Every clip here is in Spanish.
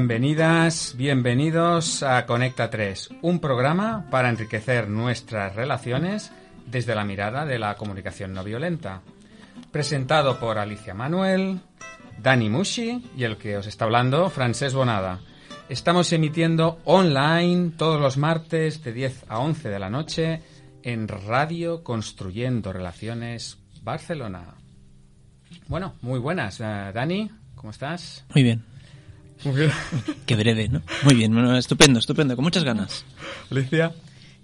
Bienvenidas, bienvenidos a Conecta 3, un programa para enriquecer nuestras relaciones desde la mirada de la comunicación no violenta. Presentado por Alicia Manuel, Dani Mushi y el que os está hablando, Francés Bonada. Estamos emitiendo online todos los martes de 10 a 11 de la noche en Radio Construyendo Relaciones Barcelona. Bueno, muy buenas. Eh, Dani, ¿cómo estás? Muy bien. Muy bien. Qué breve, ¿no? Muy bien, bueno, estupendo, estupendo, con muchas ganas. Alicia.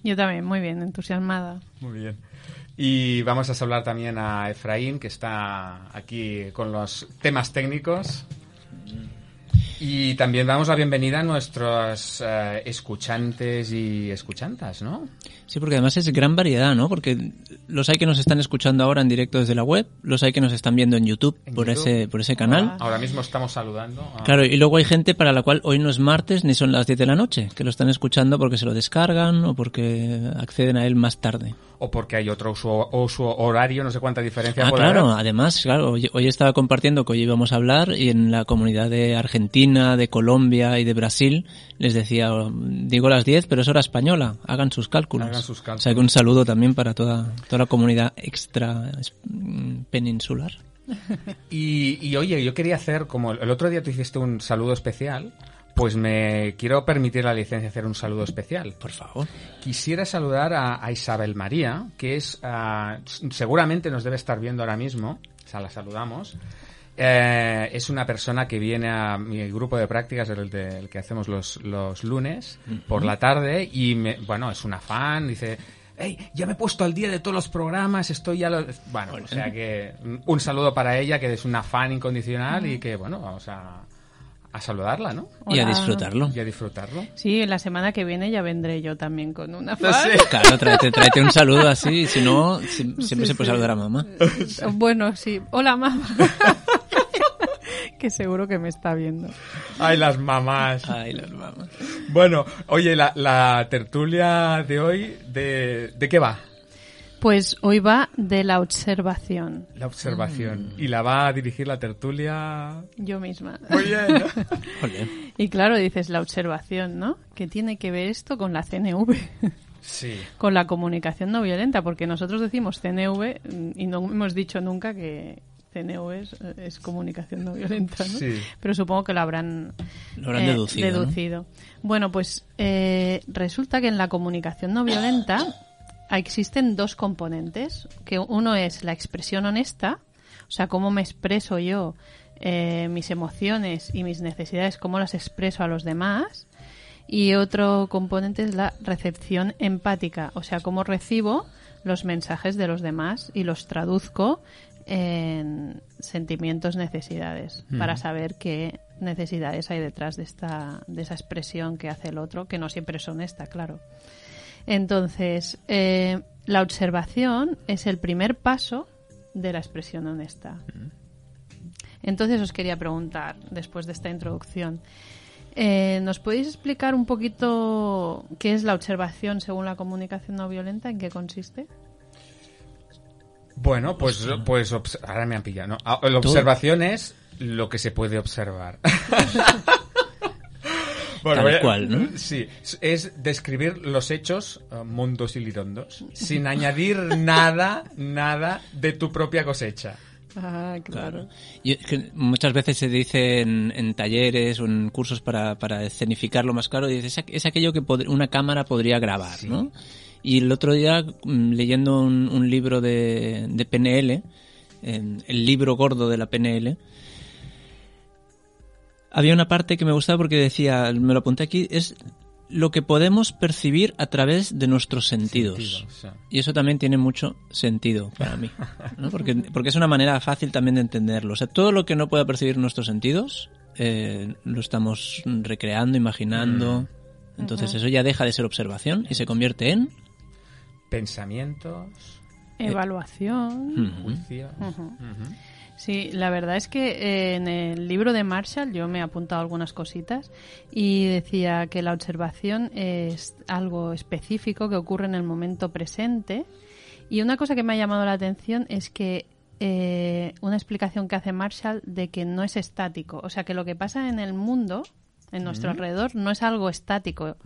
Yo también, muy bien, entusiasmada. Muy bien. Y vamos a hablar también a Efraín, que está aquí con los temas técnicos. Y también damos la bienvenida a nuestros eh, escuchantes y escuchantas, ¿no? Sí, porque además es gran variedad, ¿no? Porque los hay que nos están escuchando ahora en directo desde la web, los hay que nos están viendo en YouTube, En por, YouTube. Ese, por ese canal. Ah. Ahora mismo estamos saludando. Claro, y luego hay gente para la cual hoy no es martes ni son las 10 de la noche, que lo están escuchando porque se lo descargan o porque acceden a él más tarde. O porque hay otro uso, uso horario, no sé cuánta diferencia Ah, claro, haber. además, claro, hoy, hoy estaba compartiendo que hoy íbamos a hablar y en la comunidad de Argentina, de Colombia y de Brasil les decía, digo las 10, pero es hora española, hagan sus cálculos. Hagan sus cálculos. O sea que un saludo también para toda, toda la comunidad extra mm, peninsular. Y, y, oye, yo quería hacer, como el otro día tú hiciste un saludo especial, pues me quiero permitir la licencia de hacer un saludo especial. Por favor. Quisiera saludar a, a Isabel María, que es s- seguramente nos debe estar viendo ahora mismo. O sea, la saludamos. Eh, es una persona que viene a mi grupo de prácticas, el, de- el que hacemos los, los lunes, por la tarde, y me- bueno, es una fan, dice, hey, ya me he puesto al día de todos los programas, estoy ya... Lo... Bueno, o sea que mm, un saludo para ella, que es una fan incondicional y que, bueno, vamos a, a saludarla, ¿no? Y a disfrutarlo. Y a disfrutarlo. Sí, la semana que viene ya vendré yo también con una No fan. sé. Claro, tráete, tráete un saludo así, si no, si- siempre se puede saludar a mamá. Bueno, sí. Hola, mamá. que seguro que me está viendo. Ay, las mamás. Ay, las mamás. Bueno, oye, la, la tertulia de hoy, de, ¿de qué va? Pues hoy va de la observación. La observación. Y la va a dirigir la tertulia... Yo misma. Muy bien. Y claro, dices la observación, ¿no? ¿Qué tiene que ver esto con la CNV? Sí. con la comunicación no violenta, porque nosotros decimos CNV mm, y no hemos dicho nunca que CNV es, es comunicación no violenta, ¿no? Sí. Pero supongo que lo habrán, Lo habrán deducido, ¿no? deducido. Bueno, pues eh, resulta que en la comunicación no violenta existen dos componentes, que uno es la expresión honesta, o sea, cómo me expreso yo eh, mis emociones y mis necesidades, cómo las expreso a los demás, y otro componente es la recepción empática, o sea, cómo recibo los mensajes de los demás y los traduzco en sentimientos, necesidades, para saber qué necesidades hay detrás de esta de esa expresión que hace el otro, que no siempre es honesta, claro. Entonces, eh, la observación es el primer paso de la expresión honesta. Entonces os quería preguntar, después de esta introducción, eh, ¿nos podéis explicar un poquito qué es la observación según la comunicación no violenta? ¿En qué consiste? Bueno, pues, pues obs- ahora me han pillado, ¿no? Ah, La observación es lo que se puede observar. Tal cual, ¿no? Sí, es describir los hechos eh, mondos y lirondos, sin añadir nada, nada de tu propia cosecha. Ah, Claro. Y es que muchas veces se dice en, en talleres o en cursos para, para escenificarlo más claro, dice, es, aqu- es aquello que pod- una cámara podría grabar, ¿no? Y el otro día, mm, leyendo un, un libro de, de PNL, en el libro gordo de la PNL, había una parte que me gustaba porque decía, me lo apunté aquí, es lo que podemos percibir a través de nuestros sentidos. Sentido. Y eso también tiene mucho sentido para mí, ¿no? porque, porque es una manera fácil también de entenderlo. O sea, todo lo que no pueda percibir nuestros sentidos eh, lo estamos recreando, imaginando. Entonces eso ya deja de ser observación y se convierte en... Pensamientos, Evaluación. Ujú. juicios. Ujú. Sí, la verdad es que eh, en el libro de Marshall yo me he apuntado algunas cositas y decía que la observación es algo específico que ocurre en el momento presente y una cosa que me ha llamado la atención es que eh, una explicación que hace Marshall de que no es estático, o sea que lo que pasa en el mundo en nuestro alrededor no es algo estático,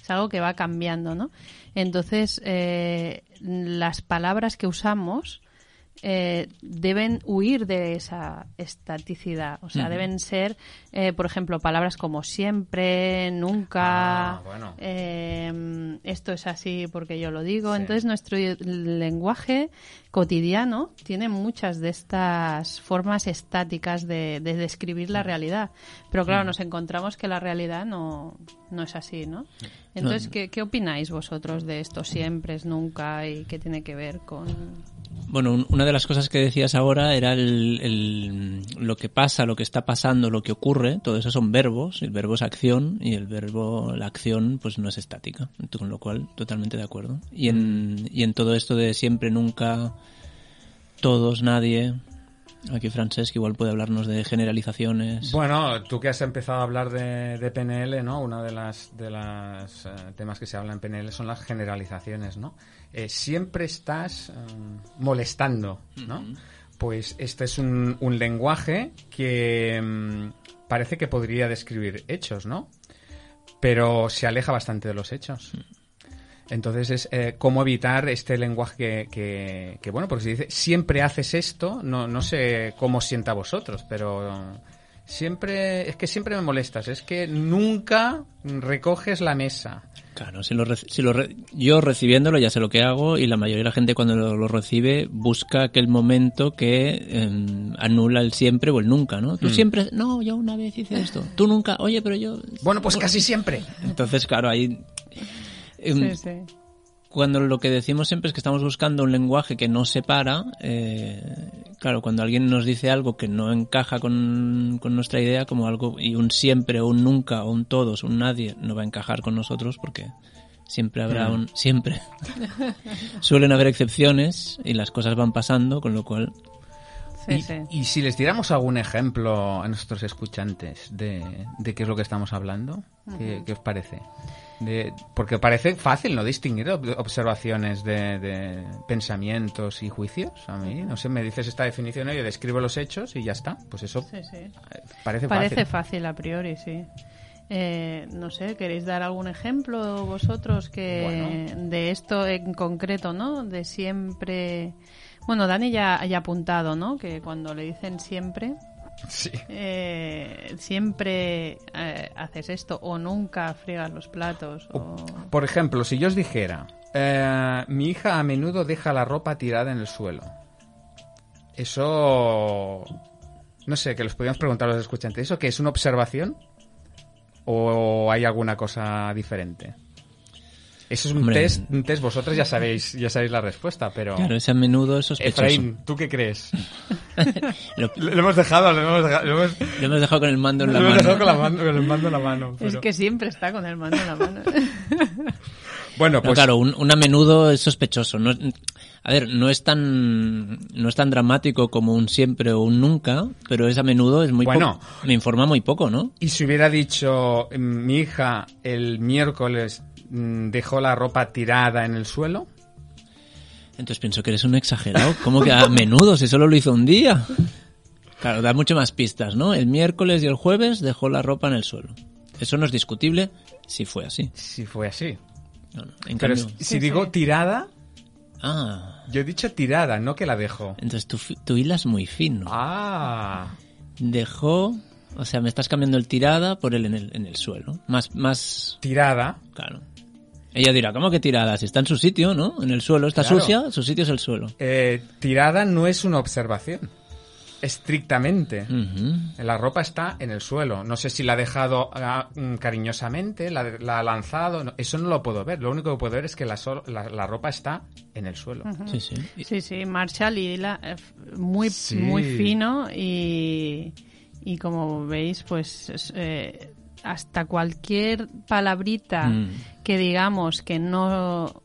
es algo que va cambiando, ¿no? Entonces, eh, las palabras que usamos eh, deben huir de esa estaticidad. O sea, deben ser, eh, por ejemplo, palabras como siempre, nunca, Ah, bueno. eh, esto es así porque yo lo digo. Entonces, nuestro lenguaje cotidiano tiene muchas de estas formas estáticas de, de describir la realidad. Pero claro, nos encontramos que la realidad no, no es así, ¿no? Entonces, ¿qué, ¿qué opináis vosotros de esto siempre, es nunca y qué tiene que ver con... Bueno, un- una de las cosas que decías ahora era el, el- lo que pasa, lo que está pasando, lo que ocurre. Todo eso son verbos. El verbo es acción y el verbo, la acción, pues no es estática. Con lo cual, totalmente de acuerdo. Y en, y en todo esto de siempre, nunca, todos, nadie. Aquí Francesc igual puede hablarnos de generalizaciones. Bueno, tú que has empezado a hablar de, de PNL, ¿no? Una de las de las eh, temas que se habla en PNL son las generalizaciones, ¿no? Eh, siempre estás eh, molestando, ¿no? Pues este es un, un lenguaje que mm, parece que podría describir hechos, ¿no? Pero se aleja bastante de los hechos. Entonces es eh, cómo evitar este lenguaje que, que, que, bueno, porque si dice siempre haces esto, no, no sé cómo sienta a vosotros, pero siempre, es que siempre me molestas, es que nunca recoges la mesa. Claro, si lo, reci- si lo re- yo recibiéndolo ya sé lo que hago y la mayoría de la gente cuando lo, lo recibe busca aquel momento que em, anula el siempre o el nunca, ¿no? Tú Mm. siempre, no, yo una vez hice esto, tú nunca, oye, pero yo... Bueno, pues casi siempre. Entonces, claro, ahí... em, Sí, sí. Cuando lo que decimos siempre es que estamos buscando un lenguaje que no separa, eh, claro, cuando alguien nos dice algo que no encaja con, con nuestra idea, como algo, y un siempre, o un nunca, o un todos, un nadie, no va a encajar con nosotros porque siempre habrá un, siempre. Suelen haber excepciones y las cosas van pasando, con lo cual, Sí, y, sí. y si les diéramos algún ejemplo a nuestros escuchantes de, de qué es lo que estamos hablando, ¿qué, qué os parece? De- porque parece fácil no distinguir ob- observaciones de, de pensamientos y juicios. A mí, no sé, me dices esta definición y yo describo los hechos y ya está. Pues eso Sí, sí. eh, parece, Parece fácil. a priori, sí. Eh, no sé, ¿queréis dar algún ejemplo vosotros que de esto en concreto, ¿no? De siempre... Bueno, Dani ya ya ha apuntado, ¿no? Que cuando le dicen siempre, Sí. eh, siempre eh, haces esto o nunca friegas los platos. O... Por ejemplo, si yo os dijera, eh, mi hija a menudo deja la ropa tirada en el suelo. Eso... No sé, que los podríamos preguntar a los escuchantes. ¿Eso qué es una observación? ¿O hay alguna cosa diferente? Eso es un Hombre. test, un test, vosotros ya sabéis, ya sabéis la respuesta, pero... claro, ese a menudo es sospechoso. Efraín, ¿tú qué crees? Lo, Lo, lo hemos dejado, lo hemos dejado, lo hemos, lo hemos dejado con el mando en la lo hemos dejado mano. con, la mano, con el mando en la mano. Es que siempre está con el mando en la mano. Bueno, No, pues... claro, un, un a menudo es sospechoso. No, es- a ver, no es tan no es tan dramático como un siempre o un nunca, pero es a menudo es muy Bueno. poco. Me informa muy poco, ¿no? Y si hubiera dicho, mm, mi hija el miércoles dejó la ropa tirada en el suelo, Entonces pienso que eres un exagerado. ¿Cómo que a menudo? Si solo lo hizo un día. Claro, da mucho más pistas, ¿no? El miércoles y el jueves dejó la ropa en el suelo. Eso no es discutible si fue así. si fue así. No, no. En Pero cambio, si Sí, digo sí. tirada, ah, yo he dicho tirada, no que la dejo. entonces tu, fi- tu hilas muy fino. Ah, Dejó, o sea, me estás cambiando el tirada por el en el, en el suelo. Más, más, tirada. claro. Ella dirá, ¿cómo que tirada? Si está en su sitio, ¿no? En el suelo, está Claro. sucia, su sitio es el suelo. Eh, tirada no es una observación. Estrictamente. La ropa está en el suelo. No sé si la ha dejado ah, mm, cariñosamente, la, la ha lanzado. no, eso no lo puedo ver. Lo único que puedo ver es que la, sol- la, la ropa está en el suelo. Sí, sí. Sí, sí, Marshall y hila eh, muy, Sí. muy fino y, y como veis, pues es, eh, hasta cualquier palabrita Mm. que digamos que no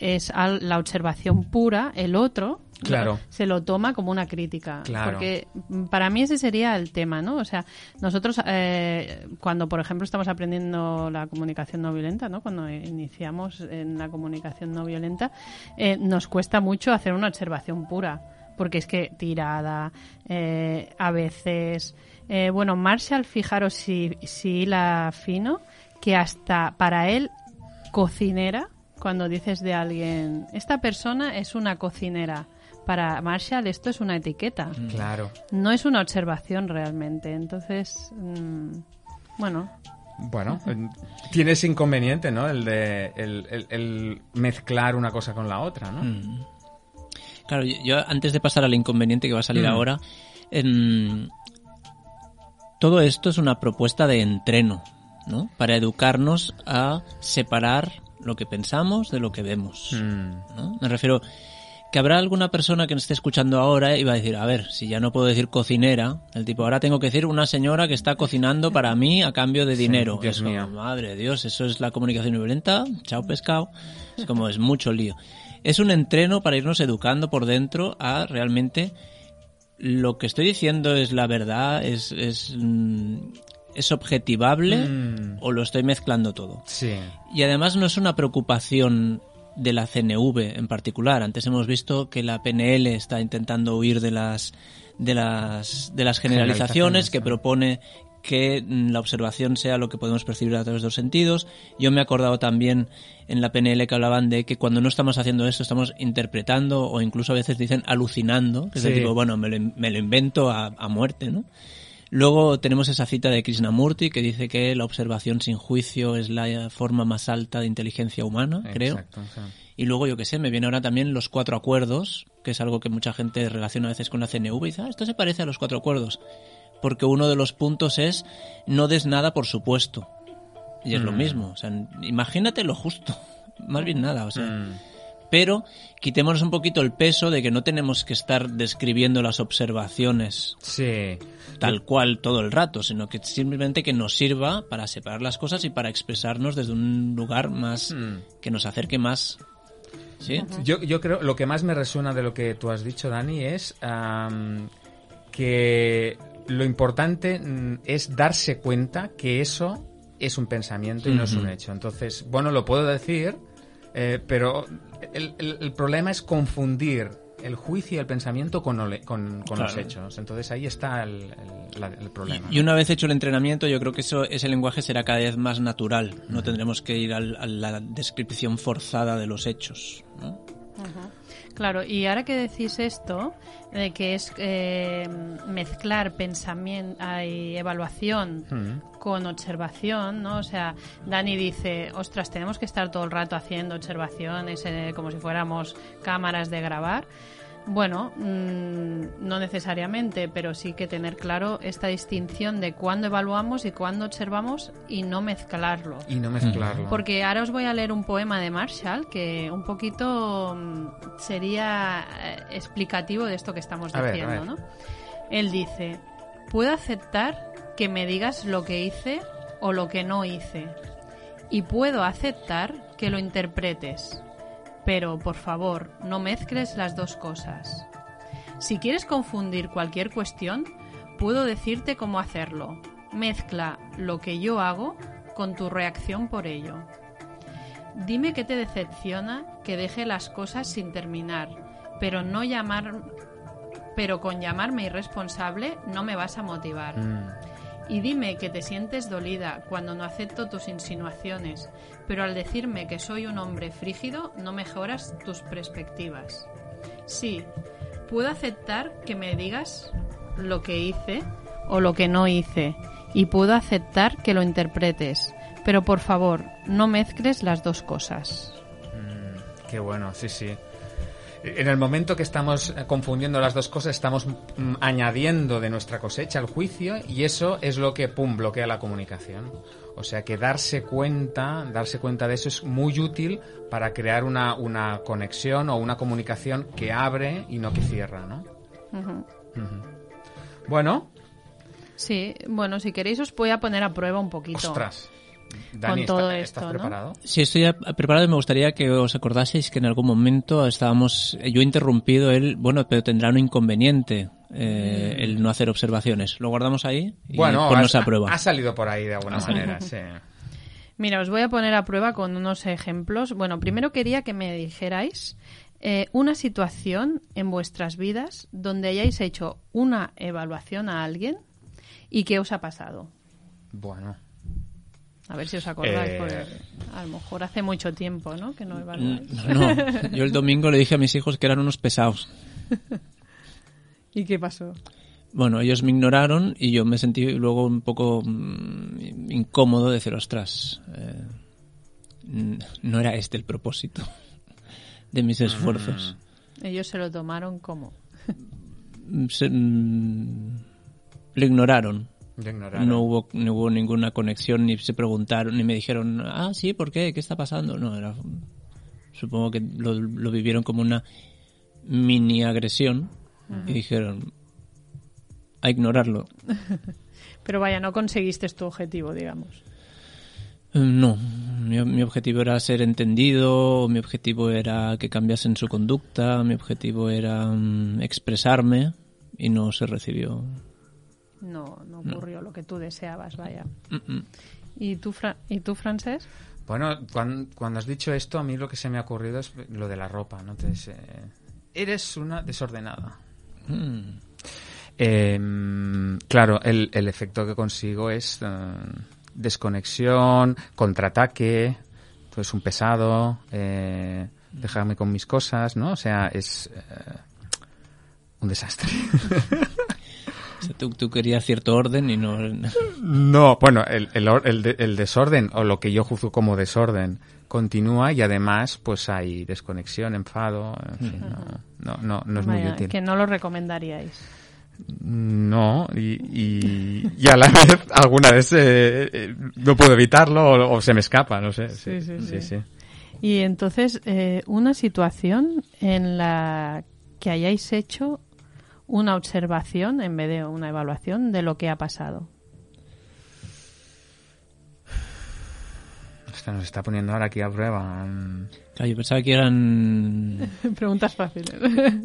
es la observación pura, el otro Claro. se lo toma como una crítica. Claro. Porque mm, para mí ese sería el tema, ¿no? O sea, nosotros eh, cuando, por ejemplo, estamos aprendiendo la comunicación no violenta, ¿no? Cuando iniciamos en la comunicación no violenta, eh, nos cuesta mucho hacer una observación pura. Porque es que tirada, eh, a veces, Eh, bueno, Marshall, fijaros si, si la fino, que hasta para él, cocinera, cuando dices de alguien, esta persona es una cocinera. Para Marshall esto es una etiqueta. Claro. No es una observación realmente. Entonces, mm, bueno, Bueno, tiene ese inconveniente, ¿no? El de el, el- el mezclar una cosa con la otra, ¿no? Mm. Claro, yo, yo antes de pasar al inconveniente que va a salir Mm. ahora, em, todo esto es una propuesta de entreno, ¿no? Para educarnos a separar lo que pensamos de lo que vemos. Mm. ¿no? Me refiero que habrá alguna persona que nos esté escuchando ahora y va a decir, a ver, si ya no puedo decir cocinera, el tipo, ahora tengo que decir una señora que está cocinando para mí a cambio de dinero. Dios Es como, mío. madre de Dios, eso es la comunicación violenta, chao pescado. Es como, es mucho lío. Es un entreno para irnos educando por dentro a realmente lo que estoy diciendo es la verdad, es, es, mm, es objetivable Mm. o lo estoy mezclando todo. Sí. Y además no es una preocupación de la CNV en particular. Antes hemos visto que la PNL está intentando huir de las de las de las generalizaciones Generalizaciones, que propone que mm, la observación sea lo que podemos percibir a través de los sentidos. Yo me he acordado también en la PNL que hablaban de que cuando no estamos haciendo esto estamos interpretando o incluso a veces dicen alucinando, que es Sí. tipo, bueno, me lo, me lo invento a, a muerte, ¿no? Luego tenemos esa cita de Krishnamurti que dice que la observación sin juicio es la forma más alta de inteligencia humana, creo. Exacto. Y luego, yo qué sé, me viene ahora también los cuatro acuerdos, que es algo que mucha gente relaciona a veces con la CNV y dice, ah, esto se parece a los cuatro acuerdos. Porque uno de los puntos es no des nada por supuesto. Y es lo Mm. mismo. O sea, imagínate lo justo. Más bien nada, o sea. Mm. Pero quitémonos un poquito el peso de que no tenemos que estar describiendo las observaciones Sí. tal cual todo el rato, sino que simplemente que nos sirva para separar las cosas y para expresarnos desde un lugar más Mm. que nos acerque más. ¿Sí? Yo, yo creo, lo que más me resuena de lo que tú has dicho, Dani, es am, que lo importante mm, es darse cuenta que eso es un pensamiento y no es un hecho. Entonces, bueno, lo puedo decir, eh, pero el, el- el problema es confundir el juicio y el pensamiento con, ole- con, con los hechos. Entonces ahí está el, el- la- el problema. Y una vez hecho el entrenamiento, yo creo que eso, ese lenguaje será cada vez más natural. No tendremos que ir al- a la descripción forzada de los hechos. ¿no? Claro, y ahora que decís esto, de que es eh, mezclar pensamiento y evaluación Mm. con observación, ¿no? O sea, Dani dice, ostras, tenemos que estar todo el rato haciendo observaciones eh, como si fuéramos cámaras de grabar. Bueno, mm, no necesariamente, pero sí que tener claro esta distinción de cuándo evaluamos y cuándo observamos y no mezclarlo. Y no mezclarlo. Porque ahora os voy a leer un poema de Marshall que un poquito mm, sería eh, explicativo de esto que estamos A ver, a diciendo, ver. ¿no? Él dice, puedo aceptar que me digas lo que hice o lo que no hice. Y puedo aceptar que lo interpretes. Pero, por favor, no mezcles las dos cosas. Si quieres confundir cualquier cuestión, puedo decirte cómo hacerlo. Mezcla lo que yo hago con tu reacción por ello. Dime qué te decepciona que deje las cosas sin terminar, pero no llamar pero con llamarme irresponsable no me vas a motivar. Mm. Y dime que te sientes dolida cuando no acepto tus insinuaciones, pero al decirme que soy un hombre frígido no mejoras tus perspectivas. Sí, puedo aceptar que me digas lo que hice o lo que no hice, y puedo aceptar que lo interpretes, pero por favor, no mezcles las dos cosas. Mm, qué bueno, sí, sí. En el momento que estamos eh, confundiendo las dos cosas, estamos mm, añadiendo de nuestra cosecha al juicio y eso es lo que, pum, bloquea la comunicación. O sea que darse cuenta, darse cuenta de eso es muy útil para crear una, una conexión o una comunicación que abre y no que cierra, ¿no? Bueno, Sí, bueno, si queréis os voy a poner a prueba un poquito. ostras. Dani, Con todo ¿está- esto, ¿estás ¿no? preparado? Sí, estoy preparado y me gustaría que os acordaseis que en algún momento estábamos, yo he interrumpido él, bueno, pero tendrá un inconveniente eh, el no hacer observaciones. Lo guardamos ahí y Bueno, ponnos has- a prueba. ha salido por ahí de alguna Ha manera, sí. Mira, os voy a poner a prueba con unos ejemplos. Bueno, primero quería que me dijerais eh, una situación en vuestras vidas donde hayáis hecho una evaluación a alguien ¿Y qué os ha pasado? Bueno, A ver si os acordáis, Eh. porque a lo mejor hace mucho tiempo, ¿no? Que no evaluáis. Mm, No, yo el domingo le dije a mis hijos que eran unos pesados. ¿Y qué pasó? Bueno, ellos me ignoraron y yo me sentí luego un poco mm, incómodo de decir, ostras, eh, no era este el propósito de mis esfuerzos. Ellos se lo tomaron como. Se- mm, le ignoraron. No hubo, no hubo ninguna conexión, ni se preguntaron, ni me dijeron, ah, sí, ¿por qué? ¿Qué está pasando? No, era, supongo que lo, lo vivieron como una mini agresión y dijeron, a ignorarlo. Pero vaya, no conseguiste tu objetivo, digamos. Eh, No, mi, mi objetivo era ser entendido, mi objetivo era que cambiasen su conducta, mi objetivo era mm, expresarme y no se recibió. No, no ocurrió lo que tú deseabas, vaya. Mm, mm. ¿Y tú, Fra- ¿y tú Francés? Bueno, cuan- cuando, has dicho esto, a mí lo que se me ha ocurrido es lo de la ropa, ¿no? Entonces, eh, eres una desordenada. Mm. Eh, claro, el, el efecto que consigo es eh, desconexión, contraataque, pues un pesado, eh, dejarme con mis cosas, ¿no? O sea, es eh, un desastre. O sea, tú, tú querías cierto orden y no... No, bueno, el, el, or- el de- el desorden, o lo que yo juzgo como desorden, continúa y además pues hay desconexión, enfado, en fin, no, no, no, no es muy útil. que no lo recomendaríais. No, y, y, y a la vez alguna vez eh, eh, no puedo evitarlo o, o se me escapa, no sé. Sí, sí, sí. sí. Y entonces, eh, una situación en la que hayáis hecho una observación en vez de una evaluación de lo que ha pasado. Nos está poniendo ahora aquí a prueba. Claro, yo pensaba que eran... Preguntas fáciles.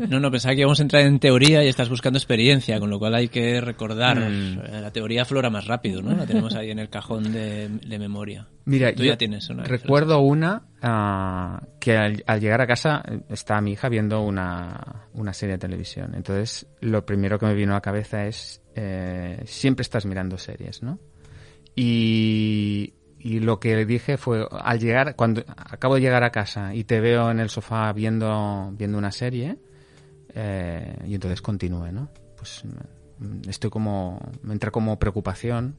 No, no, pensaba que íbamos a entrar en teoría y estás buscando experiencia, con lo cual hay que recordar. Mm. Eh, La teoría aflora más rápido, ¿no? La tenemos ahí en el cajón de, de memoria. Mira, Tú yo ya tienes una. recuerdo una ah, que al, al llegar a casa eh, está mi hija viendo una, una serie de televisión. Entonces, lo primero que me vino a la cabeza es, eh, siempre estás mirando series, ¿no? Y, y lo que le dije fue, al llegar, cuando acabo de llegar a casa y te veo en el sofá viendo, viendo una serie, eh, y entonces continúe, ¿no? Pues mm, estoy como, me entra como preocupación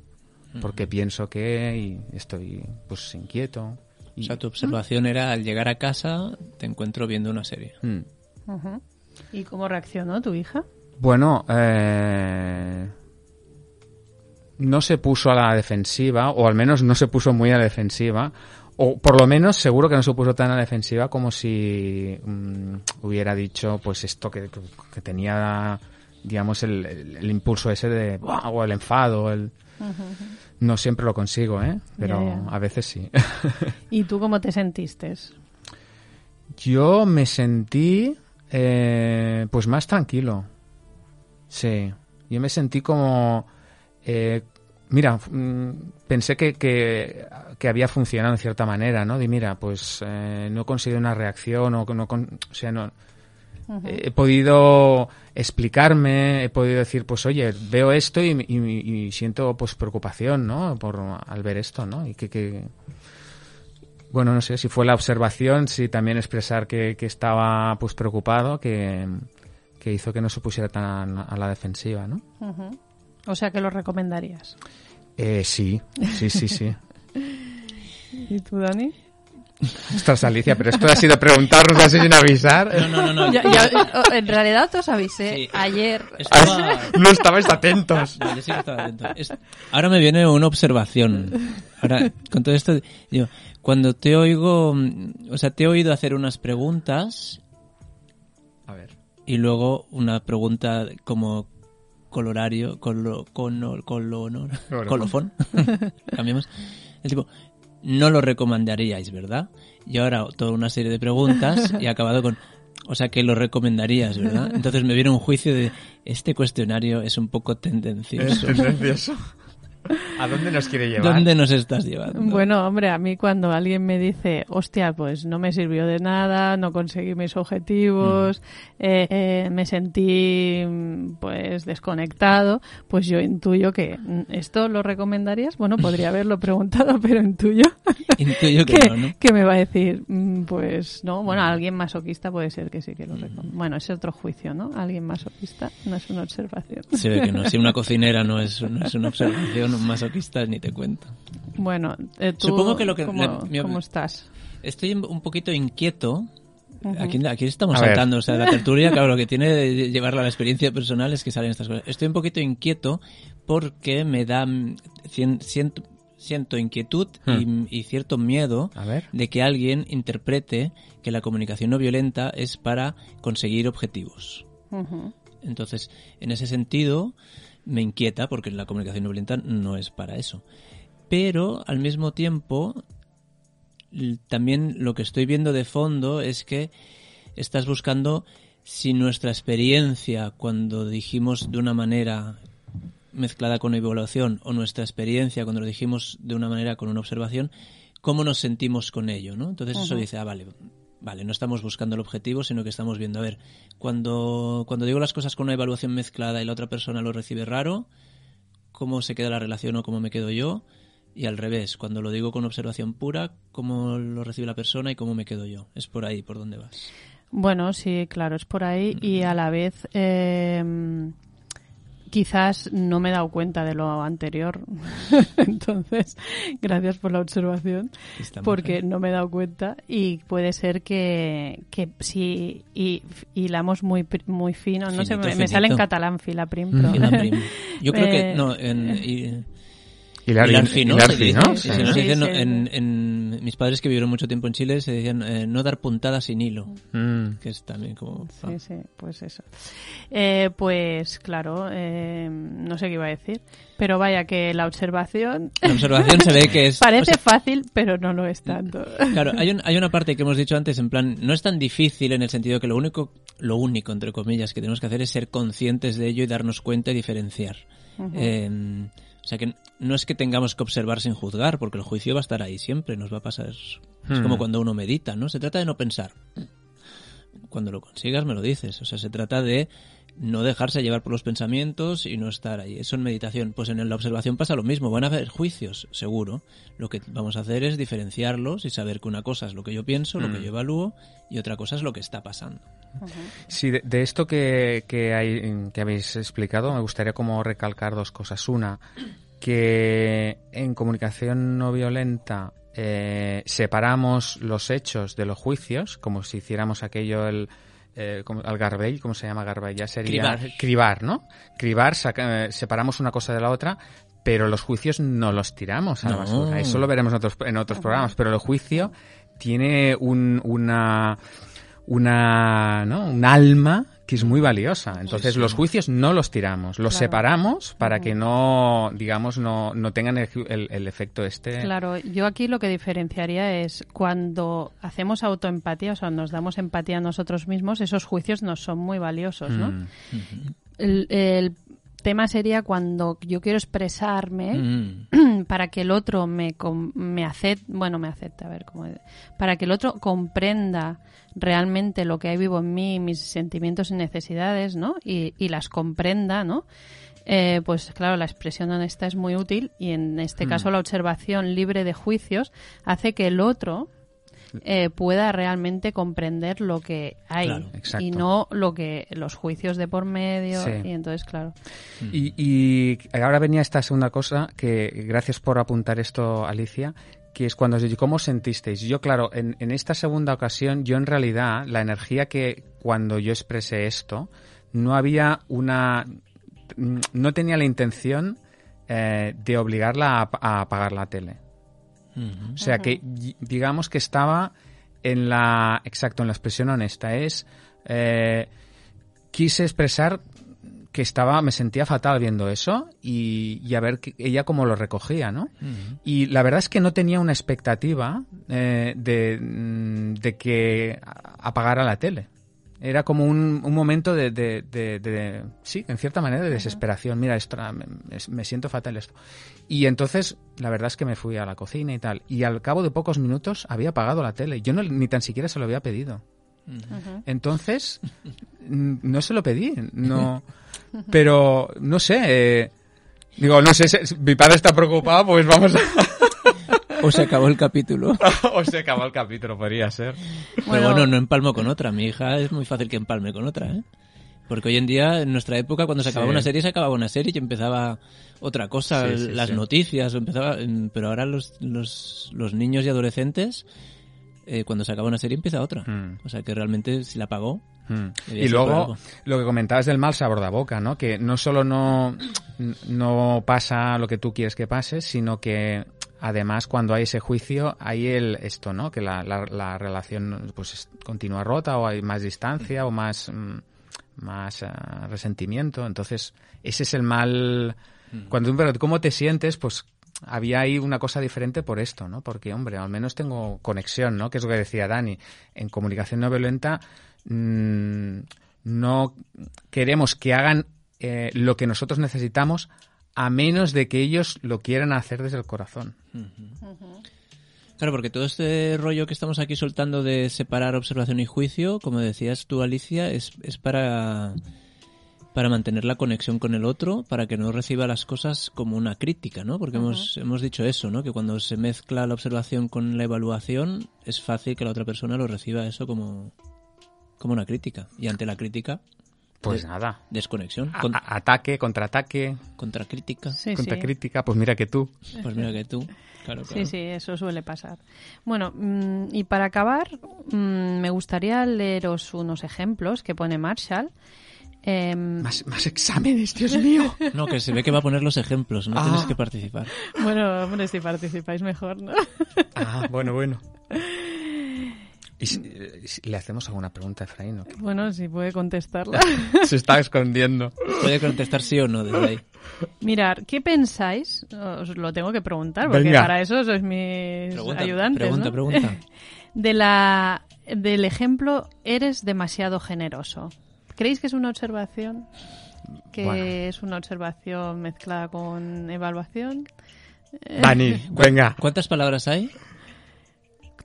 porque pienso que y estoy pues inquieto. O Y, sea, tu observación era al llegar a casa te encuentro viendo una serie. Mm. Ujú. ¿Y cómo reaccionó tu hija? Bueno, eh, no se puso a la defensiva, o al menos no se puso muy a la defensiva, o por lo menos seguro que no se puso tan a la defensiva como si mm, hubiera dicho pues esto que, que tenía, digamos, el, el- el impulso ese de, o el enfado, el... No siempre lo consigo, ¿eh? Pero a veces sí. ¿Y tú cómo te sentiste? Yo me sentí eh, pues más tranquilo. Sí. Yo me sentí como... eh, mira, mm, pensé que, que, que había funcionado en cierta manera, ¿no? De mira, pues eh, no he conseguido una reacción o no... con- o sea, no... He podido explicarme, he podido decir, pues oye, veo esto y, y- y siento pues preocupación, ¿no? Por al ver esto, ¿no? Y que, que, bueno, no sé si fue la observación, si también expresar que, que estaba pues preocupado, que, que hizo que no se pusiera tan a la defensiva, ¿no? Ujú. O sea que lo recomendarías. Eh, sí, sí, sí, sí. ¿Y tú, Dani? Ostras, Alicia, pero esto ha sido preguntarnos así sin avisar. No, no, no, no. O- en realidad os avisé Sí. ayer. Estaba... No estabais atentos. No, yo sí que estaba atento. Es- Ahora me viene una observación. Ahora, con todo esto, digo, cuando te oigo, mm, o sea, te he oído hacer unas preguntas A ver. y luego una pregunta como colorario, colo, cono- colonor- Colofón. colofón. Cambiamos. Es tipo, no lo recomendaríais, ¿verdad? Y ahora toda una serie de preguntas y acabado con, o sea, que lo recomendarías, ¿verdad? Entonces me viene un juicio de, este cuestionario es un poco Es tendencioso. ¿A dónde nos quiere llevar? ¿Dónde nos estás llevando? Bueno, hombre, a mí cuando alguien me dice, hostia, pues no me sirvió de nada, no conseguí mis objetivos, eh, eh, me sentí mm, pues desconectado, pues yo intuyo que mm, esto lo recomendarías. Bueno, podría haberlo preguntado, pero intuyo Intuyo que no, ¿no? que me va a decir, mm, pues no, bueno, alguien masoquista puede ser que sí que lo recomienda. Bueno, es otro juicio, ¿no? Alguien masoquista no es una observación. Se ve que no. Si una cocinera no es, no es una observación, un masoquista ni te cuento. Bueno, eh, tú, Supongo que lo que- ¿cómo, la- mi- cómo estás? Estoy un poquito inquieto. Aquí, aquí estamos A ver. saltando, o sea, la tertulia, claro, lo que tiene de llevarla a la experiencia personal es que salen estas cosas. Estoy un poquito inquieto porque me da, mm, cien- siento, siento inquietud y, y cierto miedo A ver. de que alguien interprete que la comunicación no violenta es para conseguir objetivos. Entonces, en ese sentido, me inquieta porque la comunicación no violenta no es para eso. Pero, al mismo tiempo, también lo que estoy viendo de fondo es que estás buscando si nuestra experiencia cuando dijimos de una manera mezclada con evaluación o nuestra experiencia cuando lo dijimos de una manera con una observación, cómo nos sentimos con ello, ¿no? Entonces eso dice, ah, vale, vale, no estamos buscando el objetivo, sino que estamos viendo, a ver, cuando, cuando digo las cosas con una evaluación mezclada y la otra persona lo recibe raro, cómo se queda la relación o cómo me quedo yo, y al revés, cuando lo digo con observación pura, cómo lo recibe la persona y cómo me quedo yo. Es por ahí, por donde vas. Bueno, sí, claro, es por ahí y a la vez eh, quizás no me he dado cuenta de lo anterior. Entonces, gracias por la observación, porque no me he dado cuenta. Y puede ser que, que si y, hilamos muy muy fino, no sé, Finito, me, me sale en catalán fila prim, pero- Fila prim. Yo creo que no, en, y- Hilar, hilar fino, hilar se dice. fino, Sí, sí. Sí, dice, no, sí. en, en- mis padres que vivieron mucho tiempo en Chile se decían eh, no dar puntadas sin hilo, Mm. que es también como Sí, sí, pues eso. Eh, pues claro, eh, no sé qué iba a decir, pero vaya que la observación la observación se ve que es parece o sea, fácil, pero no lo es tanto. Claro, hay, un- hay una parte que hemos dicho antes, en plan, no es tan difícil en el sentido que lo único, lo único, entre comillas, que tenemos que hacer es ser conscientes de ello y darnos cuenta y diferenciar. Eh, o sea que no es que tengamos que observar sin juzgar, porque el juicio va a estar ahí siempre, nos va a pasar. Es Hmm. como cuando uno medita, ¿no? Se trata de no pensar. Cuando lo consigas me lo dices. O sea, se trata de no dejarse llevar por los pensamientos y no estar ahí. Eso en meditación. Pues en la observación pasa lo mismo. Van a haber juicios, seguro. Lo que vamos a hacer es diferenciarlos y saber que una cosa es lo que yo pienso, lo que yo evalúo, y otra cosa es lo que está pasando. Sí, de, de esto que, que, hay, que habéis explicado, me gustaría como recalcar dos cosas. Una, que en comunicación no violenta eh, separamos los hechos de los juicios, como si hiciéramos aquello el, eh, como- al Garbell, ¿cómo se llama Garbell? Ya sería Cribar. cribar, ¿no? Cribar, saca- eh, separamos una cosa de la otra, pero los juicios no los tiramos a la No. basura. Eso lo veremos en otros, en otros programas, pero el juicio tiene un, una una, ¿no? un alma que es muy valiosa. Entonces los juicios no los tiramos, los Claro. separamos para que no, digamos, no, no tengan el, el- el efecto este. Claro, yo aquí lo que diferenciaría es cuando hacemos autoempatía, o sea, nos damos empatía a nosotros mismos, esos juicios nos son muy valiosos, ¿no? Mm. El, el tema sería cuando yo quiero expresarme Mm. para que el otro me, me acepte, bueno, me acepte, a ver cómo, para que el otro comprenda realmente lo que hay vivo en mí, mis sentimientos y necesidades, ¿no? Y, y las comprenda, ¿no? Eh, pues claro, la expresión honesta es muy útil y en este caso la observación libre de juicios hace que el otro eh, pueda realmente comprender lo que hay Claro, y no lo que los juicios de por medio Sí. y entonces claro Y, y ahora venía esta segunda cosa, que gracias por apuntar esto, Alicia, que es cuando os digo, ¿cómo os sentisteis? Yo, claro, en, en esta segunda ocasión, yo en realidad, la energía que cuando yo expresé esto, no había una... no tenía la intención eh, de obligarla a, a apagar la tele. O sea que digamos que estaba en la exacto en la expresión honesta. Es eh, quise expresar que estaba me sentía fatal viendo eso y, y a ver que- ella cómo lo recogía no y la verdad es que no tenía una expectativa eh, de, mm, de que apagara la tele Era como un, un momento de, de, de- de- sí, en cierta manera de desesperación. Mira, esto, ah, me, me siento fatal esto. Y entonces, la verdad es que me fui a la cocina y tal. Y al cabo de pocos minutos había apagado la tele. Yo no, ni tan siquiera se lo había pedido. Entonces, no se lo pedí, no. Pero, no sé, eh, digo, no sé, si- mi padre está preocupado, pues vamos a... O se acabó el capítulo. o se acabó el capítulo, podría ser. Pero Bueno. no empalmo con otra. Mi hija es muy fácil que empalme con otra, ¿eh? Porque hoy en día, en nuestra época, cuando se acababa Sí. una serie, se acababa una serie y empezaba otra cosa, Sí, sí, las sí. noticias, o empezaba, pero ahora los, los, los niños y adolescentes, eh, cuando se acaba una serie, empieza otra. Mm. O sea que realmente, si la pagó, Mm. Debía Y luego, lo que comentabas del mal sabor de boca, ¿no? Que no solo no, no pasa lo que tú quieres que pase, sino que además cuando hay ese juicio hay el esto, ¿no? Que la, la, la relación pues es- continúa rota o hay más distancia o más, mm, más ah, resentimiento. Entonces, ese es el mal... Cuando preguntas, ¿cómo te sientes? Pues había ahí una cosa diferente por esto, ¿no? Porque, hombre, al menos tengo conexión, ¿no? Que es lo que decía Dani. En comunicación no violenta mm, no queremos que hagan eh, lo que nosotros necesitamos a menos de que ellos lo quieran hacer desde el corazón. Claro, porque todo este rollo que estamos aquí soltando de separar observación y juicio, como decías tú, Alicia, es, es para, para mantener la conexión con el otro, para que no reciba las cosas como una crítica, ¿no? Porque hemos, hemos dicho eso, ¿no? Que cuando se mezcla la observación con la evaluación, es fácil que la otra persona lo reciba eso como, como una crítica. Y ante la crítica, Pues de- nada. desconexión, A- con- a- ataque, contraataque, contracrítica. Sí, sí. contracrítica, pues mira que tú. Pues mira que tú, claro, claro. Sí, sí, eso suele pasar. Bueno, mm, y para acabar, mm, me gustaría leeros unos ejemplos que pone Marshall. Em, Más, más exámenes, Dios mío. No, que se ve que va a poner los ejemplos, no Ah. tienes que participar. bueno, hombre, si participáis mejor, ¿no? ah, bueno, bueno. ¿Y si, eh, si le hacemos alguna pregunta a Efraín? ¿o qué? bueno, si puede contestarla. Se está escondiendo. Puede contestar sí o no desde ahí. Mirar, ¿qué pensáis? Os lo tengo que preguntar, porque Venga. para eso sois mis Pregunta, ayudantes. pregunta, ¿no? pregunta. De la, del ejemplo, eres demasiado generoso. ¿Creéis que es una observación? ¿Que Bueno. es una observación mezclada con evaluación? Dani, venga. ¿Cuántas palabras hay?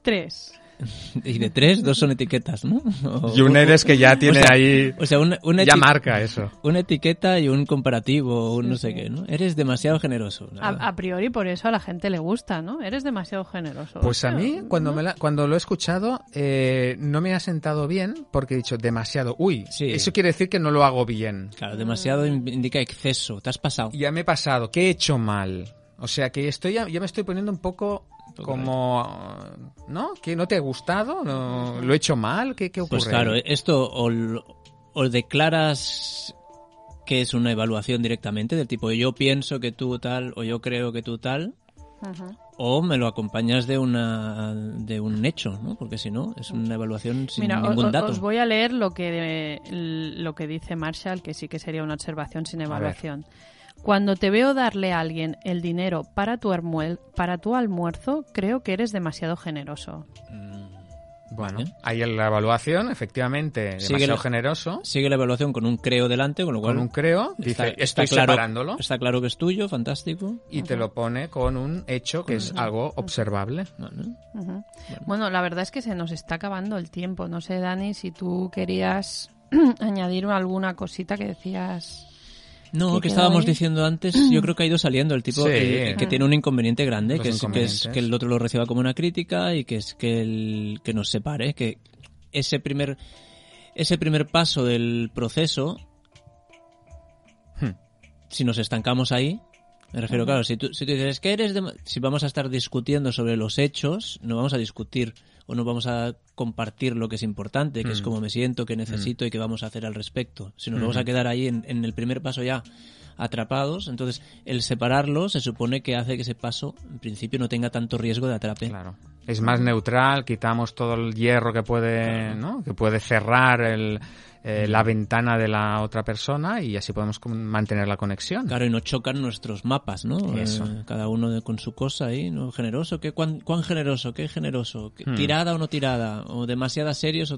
Tres. Y de tres, dos son etiquetas, ¿no? O- Y un eres que ya tiene o sea, ahí... O sea, una, una Ya marca eso. una etiqueta y un comparativo, un no sé qué, ¿no? Eres demasiado generoso. A, a priori por eso a la gente le gusta, ¿no? Eres demasiado generoso. Pues a mí, cuando, ¿no? me la- cuando lo he escuchado, eh, no me ha sentado bien porque he dicho demasiado. Uy, Sí. eso quiere decir que no lo hago bien. Claro, demasiado in- indica exceso. Te has pasado. Ya me he pasado, ¿qué he hecho mal? O sea que estoy ya, ya me estoy poniendo un poco como... ¿No? ¿Que no te ha gustado? ¿No- ¿Lo he hecho mal? ¿Qué, qué ocurre? Pues claro, esto o, lo- o declaras que es una evaluación directamente, del tipo yo pienso que tú tal o yo creo que tú tal, o me lo acompañas de una de un hecho, ¿no? Porque si no, es una evaluación sin Mira, ningún dato. os voy a leer lo que, lo que dice Marshall, que sí que sería una observación sin evaluación. Cuando te veo darle a alguien el dinero para tu, almuer- para tu almuerzo, creo que eres demasiado generoso. Bueno, Vale. ahí en la evaluación, efectivamente, Sigue demasiado la- generoso. Sigue la evaluación con un creo delante, con lo cual Con un creo, dice, está, estoy está claro, separándolo. Está claro que es tuyo, fantástico. Y te lo pone con un hecho que es algo observable. Bueno, la verdad es que se nos está acabando el tiempo. No sé, Dani, si tú querías añadir alguna cosita que decías. No, ¿Qué que estábamos diciendo antes, yo creo que ha ido saliendo el tipo Sí. que tiene un inconveniente grande, que es, que es inconvenientes. que el otro lo reciba como una crítica y que es que el, que nos separe, que ese primer ese primer paso del proceso Hmm. si nos estancamos ahí, me refiero, claro, si tú, si tú dices que eres de- si vamos a estar discutiendo sobre los hechos, no vamos a discutir o no vamos a compartir lo que es importante, que es Mm. cómo me siento, qué necesito y qué vamos a hacer al respecto. Si nos vamos a quedar ahí en, en el primer paso ya atrapados, entonces el separarlo se supone que hace que ese paso en principio no tenga tanto riesgo de atrape. Claro. Es más neutral, quitamos todo el hierro que puede, ¿no? que puede cerrar el, eh, la ventana de la otra persona y así podemos mantener la conexión. Claro, y no chocan nuestros mapas, ¿no? Eso. Eh, cada uno de- con su cosa ahí, ¿no? Generoso, ¿qué, cuán, cuán generoso? ¿Qué generoso? ¿Qué- Hmm. ¿Tirada o no tirada? ¿O demasiada serios? O...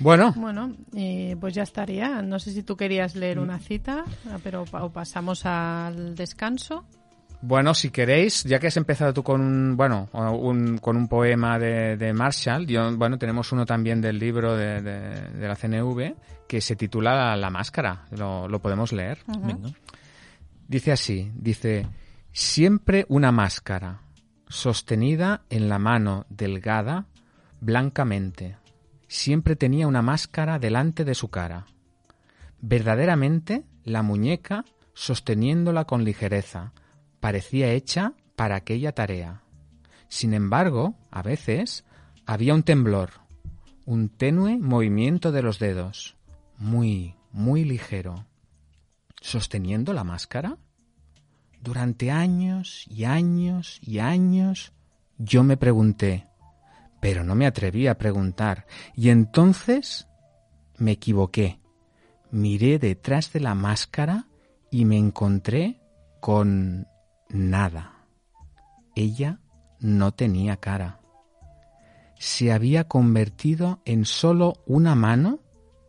Bueno, Bueno, eh, pues ya estaría. No sé si tú querías leer una cita, ah, pero o pasamos al descanso. Bueno, si queréis, ya que has empezado tú con un, bueno, un, con un poema de, de Marshall, yo, bueno, tenemos uno también del libro de, de- de la CNV que se titula La máscara. Lo, lo podemos leer. Venga. Dice así, dice, siempre una máscara, sostenida en la mano delgada, blancamente. Siempre tenía una máscara delante de su cara. Verdaderamente, la muñeca, sosteniéndola con ligereza, parecía hecha para aquella tarea. Sin embargo, a veces, había un temblor, un tenue movimiento de los dedos, muy, muy ligero. ¿Sosteniendo la máscara? Durante años y años y años yo me pregunté, pero no me atreví a preguntar, y entonces me equivoqué. Miré detrás de la máscara y me encontré con nada. Ella no tenía cara. Se había convertido en solo una mano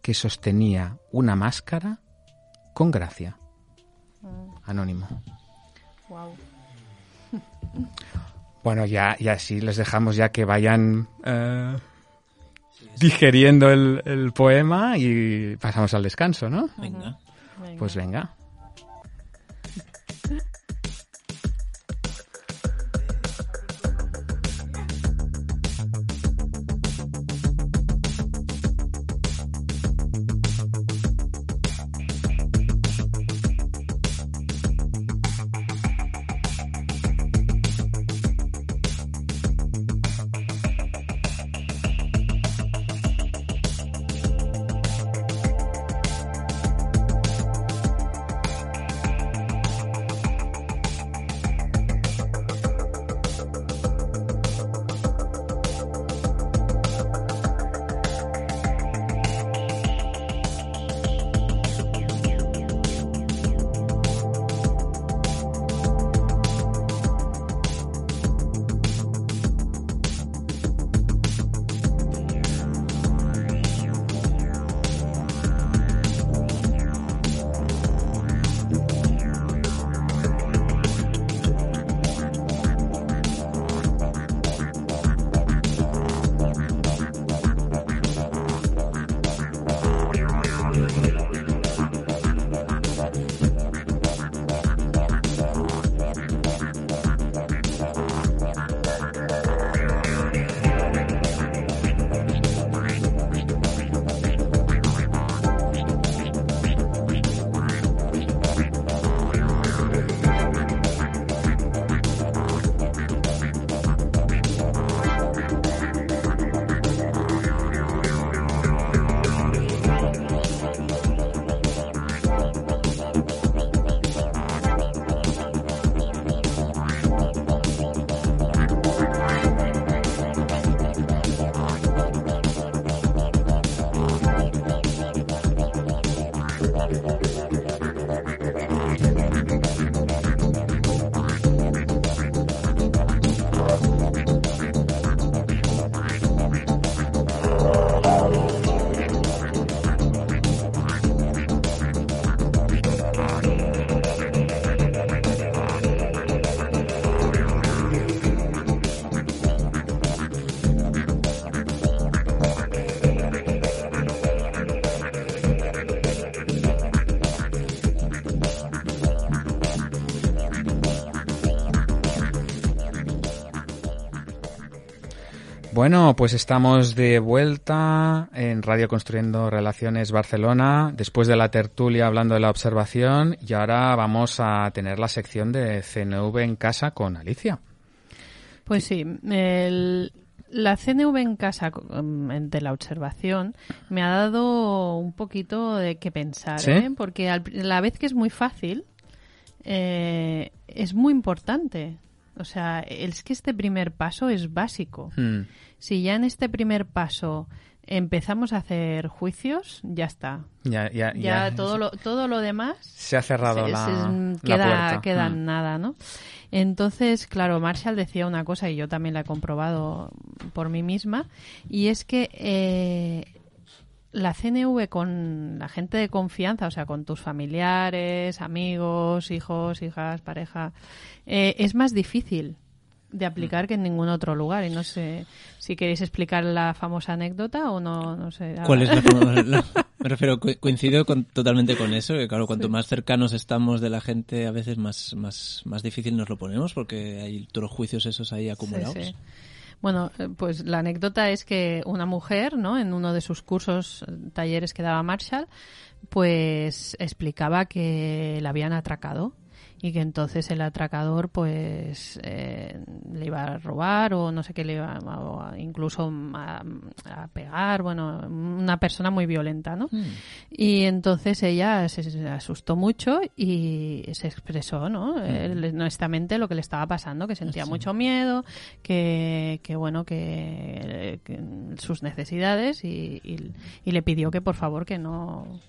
que sostenía una máscara con gracia. Anónimo. Wow. Bueno, ya, ya sí, les dejamos ya que vayan eh, digeriendo el, el poema y pasamos al descanso, ¿no? Venga. Pues venga. Bueno, pues estamos de vuelta en Radio Construyendo Relaciones Barcelona, después de la tertulia hablando de la observación, y ahora vamos a tener la sección de CNV en casa con Alicia. Pues sí, el- la CNV en casa um, de la observación me ha dado un poquito de qué pensar, ¿Sí? ¿eh? porque al- la vez que es muy fácil, eh, es muy importante. O sea, es que este primer paso es básico. Hmm. Si ya en este primer paso empezamos a hacer juicios, ya está. Ya, ya, Ya, ya todo, lo, todo lo demás se ha cerrado se- la, se- la queda, puerta. queda Hmm. en nada, ¿no? Entonces, claro, Marshall decía una cosa y yo también la he comprobado por mí misma, y es que eh, la CNV con la gente de confianza, o sea, con tus familiares, amigos, hijos, hijas, pareja, eh, es más difícil de aplicar que en ningún otro lugar. Y no sé si queréis explicar la famosa anécdota o no, no sé. ¿Cuál es la famosa? me refiero, coincido con, totalmente con eso, que claro, cuanto más cercanos estamos de la gente, a veces más, más, más difícil nos lo ponemos porque hay todos los juicios esos ahí acumulados. Sí, Bueno, eh, pues la anécdota es que una mujer, ¿no? En uno de sus cursos, eh, talleres que daba Marshall, pues explicaba que la habían atracado y que entonces el atracador pues eh, le iba a robar o no sé qué le iba a, incluso a, pegar bueno una persona muy violenta no hmm. y entonces ella se, asustó mucho y se expresó no hmm. honestamente lo que le estaba pasando que sentía mucho miedo que, que bueno que, sus necesidades y, y le pidió que por favor que no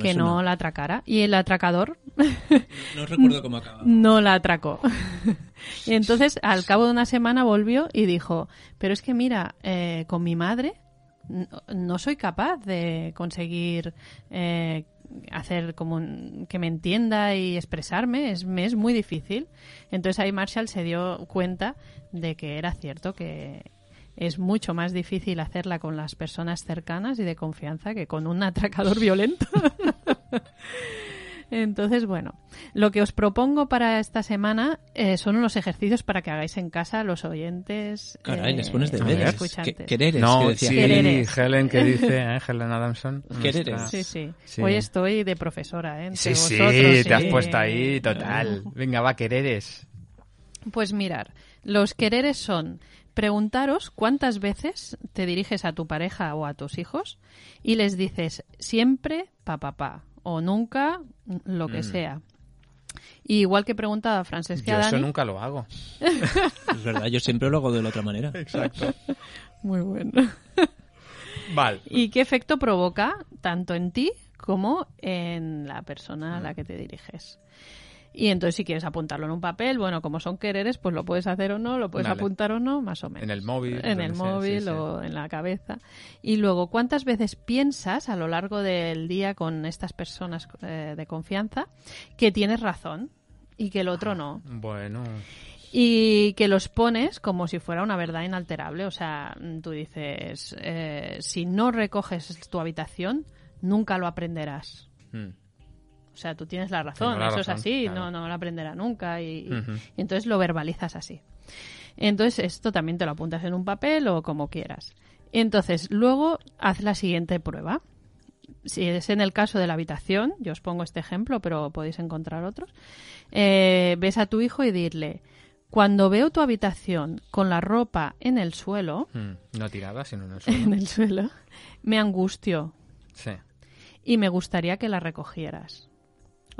que no la atracara. Y el atracador... No, recuerdo cómo acababa. No la atracó. y entonces, al cabo de una semana, volvió y dijo, pero es que mira, eh, con mi madre no soy capaz de conseguir eh, hacer como que me entienda y expresarme es, me es muy difícil entonces ahí Marshall se dio cuenta de que era cierto que es mucho más difícil hacerla con las personas cercanas y de confianza que con un atracador violento. Entonces, bueno, lo que os propongo para esta semana eh, son unos ejercicios para que hagáis en casa los oyentes. Caray, les pones deberes. Quereres. No, sí, Helen que dice, ¿eh? Helen Adamson. Quereres. Sí, sí, Hoy estoy de profesora, ¿eh? sí, sí, te has puesto ahí, total. Venga, va, quereres. Pues mirar, los quereres son preguntaros cuántas veces te diriges a tu pareja o a tus hijos y les dices siempre papá pa, o nunca lo que mm. sea. igual que preguntaba Francesca Yo eso nunca lo hago. es verdad, yo siempre lo hago de la otra manera. Exacto. Muy bueno. Vale. ¿Y qué efecto provoca tanto en ti como en la persona a la que te diriges? Y entonces si quieres apuntarlo en un papel, bueno, como son quereres, pues lo puedes hacer o no, lo puedes apuntar o no, más o menos. En el móvil. En el móvil o en la cabeza. Y luego, ¿cuántas veces piensas a lo largo del día con estas personas eh, de confianza que tienes razón y que el otro no? Bueno y que los pones como si fuera una verdad inalterable. O sea, tú dices, eh, si no recoges tu habitación, nunca lo aprenderás. Hmm. O sea, tú tienes la razón, eso es así, no, no lo aprenderá nunca y, entonces lo verbalizas así. Entonces esto también te lo apuntas en un papel o como quieras. Entonces luego haz la siguiente prueba. Si es en el caso de la habitación, yo os pongo este ejemplo, pero podéis encontrar otros, eh, ves a tu hijo y dirle, cuando veo tu habitación con la ropa en el suelo, mm, no tirada, sino en el suelo, en el suelo me angustio. Sí. Y me gustaría que la recogieras.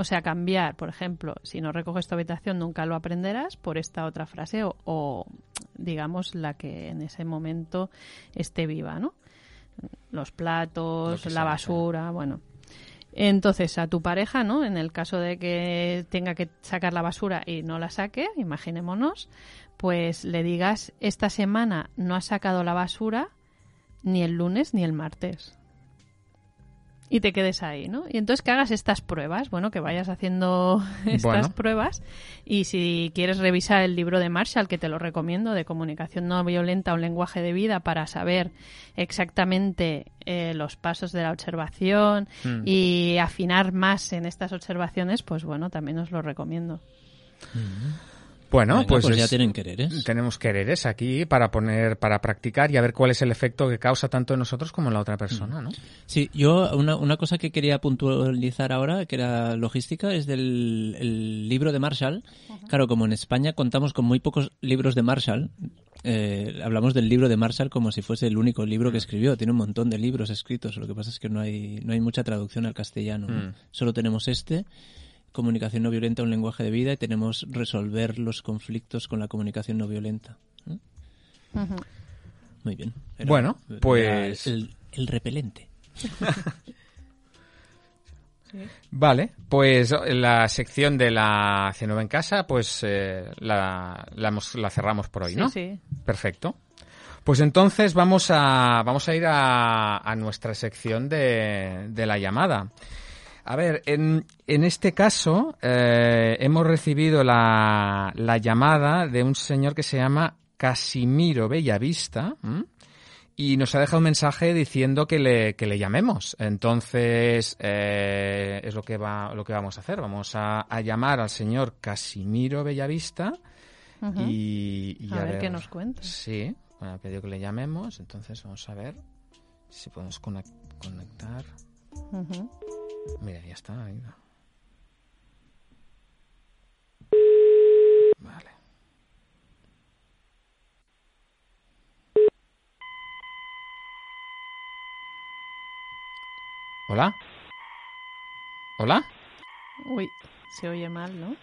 O sea, cambiar, por ejemplo, si no recoges tu habitación nunca lo aprenderás por esta otra frase o, digamos la que en ese momento esté viva, ¿no? Los platos, la basura, bueno. Entonces, a tu pareja, ¿no? En el caso de que tenga que sacar la basura y no la saque, imaginémonos, pues le digas, esta semana no has sacado la basura ni el lunes ni el martes y te quedes ahí, ¿no? Y entonces que hagas estas pruebas, bueno, que vayas haciendo estas pruebas y si quieres revisar el libro de Marshall, que te lo recomiendo, de comunicación no violenta, un lenguaje de vida, para saber exactamente eh, los pasos de la observación hmm. y afinar más en estas observaciones, pues bueno, también os lo recomiendo. Hmm. Bueno, pues, pues, ya tienen quereres. Tenemos quereres aquí para poner, para practicar y a ver cuál es el efecto que causa tanto en nosotros como en la otra persona, ¿no? Sí, yo una, una cosa que quería puntualizar ahora, que era logística, es del libro de Marshall. Claro, como en España contamos con muy pocos libros de Marshall, eh, hablamos del libro de Marshall como si fuese el único libro que mm. escribió. Tiene un montón de libros escritos, lo que pasa es que no hay, no hay mucha traducción al castellano. Mm. Solo tenemos este comunicación no violenta un lenguaje de vida y tenemos resolver los conflictos con la comunicación no violenta. Muy bien. bueno, pues... El, repelente. Vale, pues la sección de la c en casa, pues eh, la, la, cerramos por hoy, ¿no? Sí, Perfecto. Pues entonces vamos a, vamos a ir a, a nuestra sección de, de la llamada. A ver, en, en este caso eh, hemos recibido la, la llamada de un señor que se llama Casimiro Bellavista ¿m? y nos ha dejado un mensaje diciendo que le, que le llamemos. Entonces eh, es lo que va lo que vamos a hacer. Vamos a, a llamar al señor Casimiro Bellavista y, y A ver qué nos cuenta. Sí, bueno, ha pedido que le llamemos. Entonces vamos a ver si podemos conec- conectar. Mira, ya está. ahí va. Vale. Hola. Hola. Uy, se oye mal, ¿no?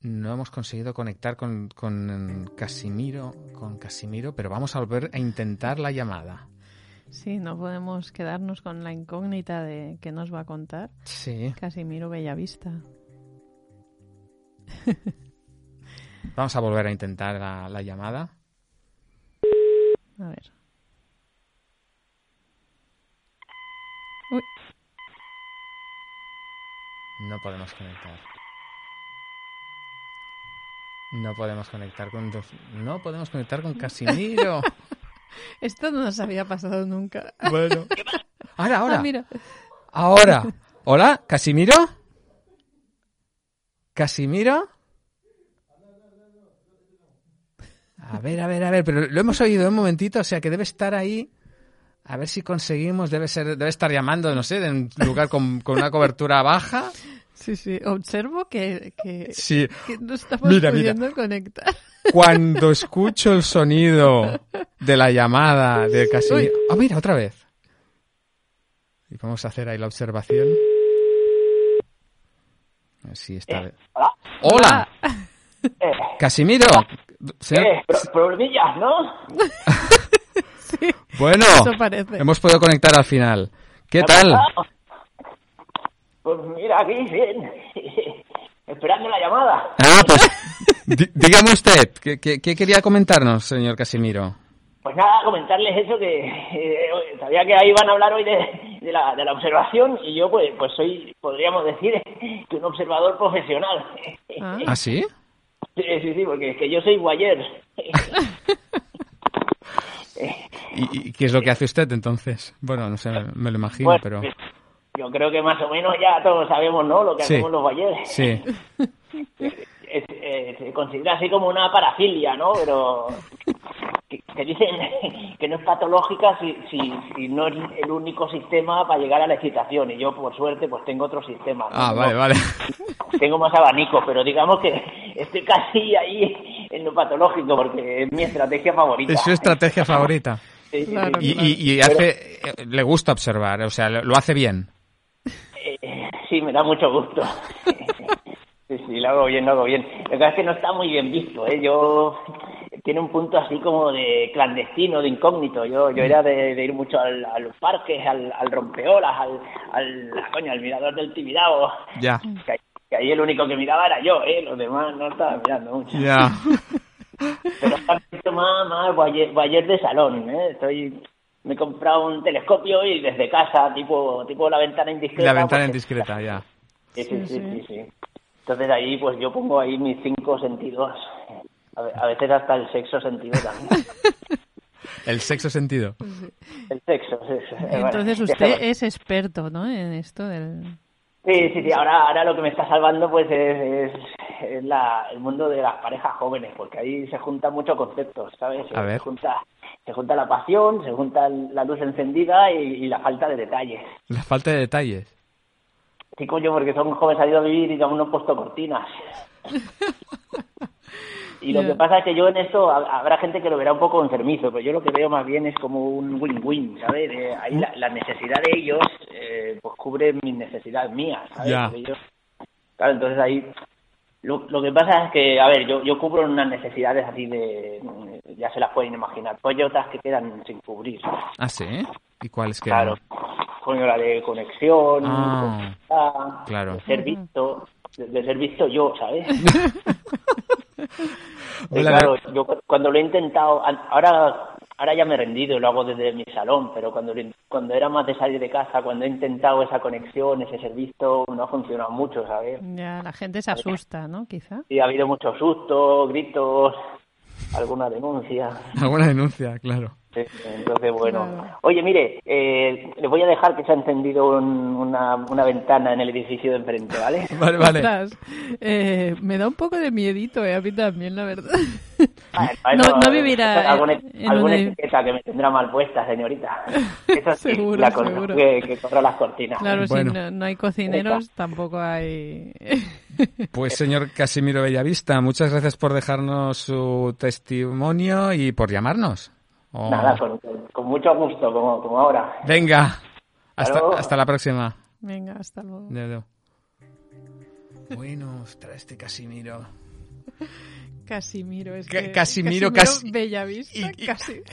No hemos conseguido conectar con, con Casimiro, con Casimiro, pero vamos a volver a intentar la llamada. Sí, no podemos quedarnos con la incógnita de qué nos va a contar Sí. Casimiro Bellavista. Vamos a volver a intentar la, la llamada. A ver. Uy, No podemos conectar. No podemos conectar con dos- no podemos conectar con Casimiro. Esto no nos había pasado nunca. bueno. Ahora, ahora. Ah, mira. Ahora. Hola, Casimiro. Casimiro. A ver, a ver, a ver, pero lo hemos oído un momentito, o sea que debe estar ahí. A ver si conseguimos, debe ser, debe estar llamando, no sé, de un lugar con, con una cobertura baja. Sí, sí, observo que, que, Sí, que no estamos Mira, mira. conectar. cuando escucho el sonido de la llamada de Casimiro. Ah, mira, otra vez. Y vamos a hacer ahí la observación. A ver si esta vez- Hola. ¡Hola! Eh, Casimiro. Eh, pro- problemillas, ¿no? Bueno, Eso parece. hemos podido conectar al final. ¿Qué tal? Pues mira, aquí, bien. Esperando la llamada. Ah, pues dígame usted, ¿qué, qué, qué quería comentarnos, señor Casimiro? Pues nada, comentarles eso que eh, sabía que ahí van a hablar hoy de, de la, de la observación y yo pues pues soy, podríamos decir, que un observador profesional. Ah. ¿Ah, sí? Sí, sí, sí, porque es que yo soy guayer. ¿Y, y qué es lo que hace usted entonces? Bueno, no sé, me lo imagino, Bueno, pero... yo creo que más o menos ya todos sabemos, ¿no? Lo que Sí. hacemos los guayeres. Sí. es- eh, se considera así como una parafilia, ¿no? Pero que, que dicen que no es patológica si, si, si no es el único sistema para llegar a la excitación. Y yo, por suerte, pues tengo otro sistema. ¿no? Ah, vale, vale. Tengo más abanico, pero digamos que estoy casi ahí en lo patológico porque es mi estrategia favorita. Es su estrategia favorita. Sí, sí, Claro. Y, y- y hace, eh, le gusta observar, o sea, lo lo hace bien. Sí, me da mucho gusto. Sí, sí, lo hago bien, lo hago bien. Lo que pasa es que no está muy bien visto, ¿eh? Yo... Tiene un punto así como de clandestino, de incógnito. Yo yo era de, de ir mucho al- a los parques, al, al rompeolas, al, al, coño, al mirador del Tibidabo. Ya. Que, ahí- que ahí el único que miraba era yo, ¿eh? Los demás no estaban mirando mucho. Ya. Pero está más, más guayer, guayer de salón, ¿eh? Estoy... Me he comprado un telescopio y desde casa, tipo tipo la ventana indiscreta. La ventana pues, indiscreta, ya. Sí, sí, Sí, sí, sí. sí, sí. Entonces ahí pues yo pongo ahí mis cinco sentidos. A, ve- a veces hasta el sexo sentido también. El sexo sentido. El sexo, sí, sí. Entonces Bueno, usted es experto, ¿no? En esto del... Sí, sí, sí. Ahora, ahora lo que me está salvando pues es, es, es la, el mundo de las parejas jóvenes, porque ahí se juntan muchos conceptos, ¿sabes? A ver. Se junta, se junta la pasión, se junta la luz encendida y, y la falta de detalles. La falta de detalles. Sí, coño, porque son jóvenes salido a vivir y aún no han puesto cortinas. Y lo que pasa es que yo en esto ha- habrá gente que lo verá un poco enfermizo, pero yo lo que veo más bien es como un win-win, ¿sabes? Eh, ahí la, la necesidad de ellos eh, pues cubre mis necesidades mías, ¿sabes? Yo- claro, entonces ahí lo, lo que pasa es que, a ver, yo, yo cubro unas necesidades así de, ya se las pueden imaginar, pues hay otras que quedan sin cubrir. Ah, sí. ¿Y cuáles que Claro, coño, la de conexión, Ah, claro. de ser visto, de, de ser visto yo, ¿sabes? Eh, claro, yo cuando lo he intentado, ahora ahora ya me he rendido y lo hago desde mi salón, pero cuando, cuando era más de salir de casa, cuando he intentado esa conexión, ese servicio, no ha funcionado mucho, ¿sabes? Ya, la gente se asusta, ¿no? Quizá. Sí, ha habido muchos sustos, gritos, alguna denuncia. Alguna denuncia, claro. Entonces, bueno. Oye, mire, eh, le voy a dejar que se ha encendido una, una, ventana en el edificio de enfrente, ¿vale? Vale, vale. Eh, me da un poco de miedito, eh, a mí también, la verdad. no, no vivirá. Alguna, etiqueta que me tendrá mal puesta, señorita. Eso sí, seguro, la seguro. Que, que corra las cortinas. Claro, si no, no, hay cocineros, tampoco hay. Pues, señor Casimiro Bellavista, muchas gracias por dejarnos su testimonio y por llamarnos. Oh. Nada, con, mucho gusto, como, como ahora. Venga, hasta, hasta, la próxima. Venga, hasta luego. Bueno, ostras, este Casimiro. Casimiro, es que... Casimiro, casi... Bellavista, y, casi...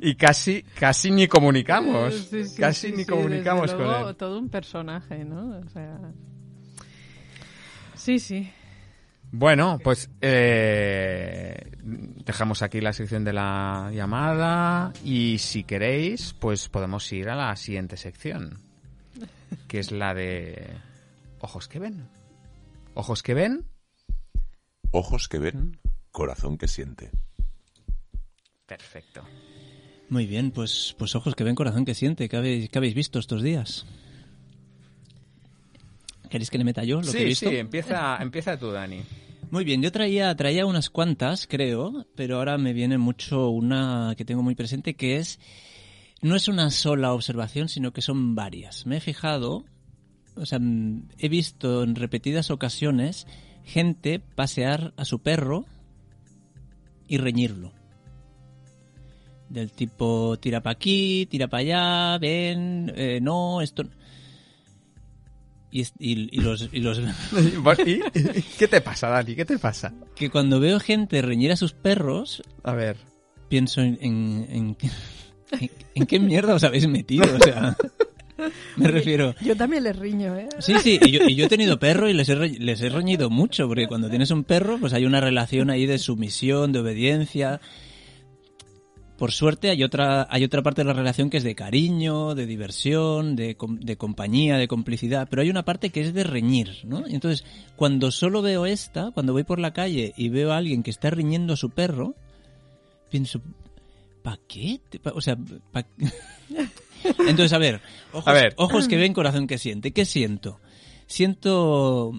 Y casi, casi ni comunicamos. casi ni comunicamos con él. Todo un personaje, ¿no? O sea... Sí, sí. Bueno, pues eh, dejamos aquí la sección de la llamada y si queréis, pues podemos ir a la siguiente sección, que es la de ojos que ven. Ojos que ven. Ojos que ven, corazón que siente. Perfecto. Muy bien, pues, pues ojos que ven, corazón que siente. ¿Qué habéis, qué habéis visto estos días? ¿Queréis que le meta yo lo que he visto? Sí, empieza, empieza tú, Dani. Muy bien, yo traía, traía unas cuantas, creo, pero ahora me viene mucho una que tengo muy presente, que es, no es una sola observación, sino que son varias. Me he fijado, o sea, he visto en repetidas ocasiones gente pasear a su perro y reñirlo. Del tipo, tira para aquí, tira para allá, ven, eh, no, esto... Y, y, los... Y los... ¿Qué te pasa, Dani? ¿Qué te pasa? Que cuando veo gente reñir a sus perros... A ver. Pienso en... en, en, qué mierda os habéis metido? O sea... Me refiero. Yo también les riño, ¿eh? Sí, sí, y yo, y yo he tenido perro y les he, les he reñido mucho, porque cuando tienes un perro, pues hay una relación ahí de sumisión, de obediencia, por suerte hay otra, hay otra parte de la relación que es de cariño, de diversión, de, de, compañía, de complicidad, pero hay una parte que es de reñir, ¿no? Entonces, cuando solo veo esta, cuando voy por la calle y veo a alguien que está riñendo a su perro, pienso, ¿pa qué? O sea, ¿pa Entonces, a ver, ojos, a ver, ojos que ven, corazón que siente. ¿Qué siento? Siento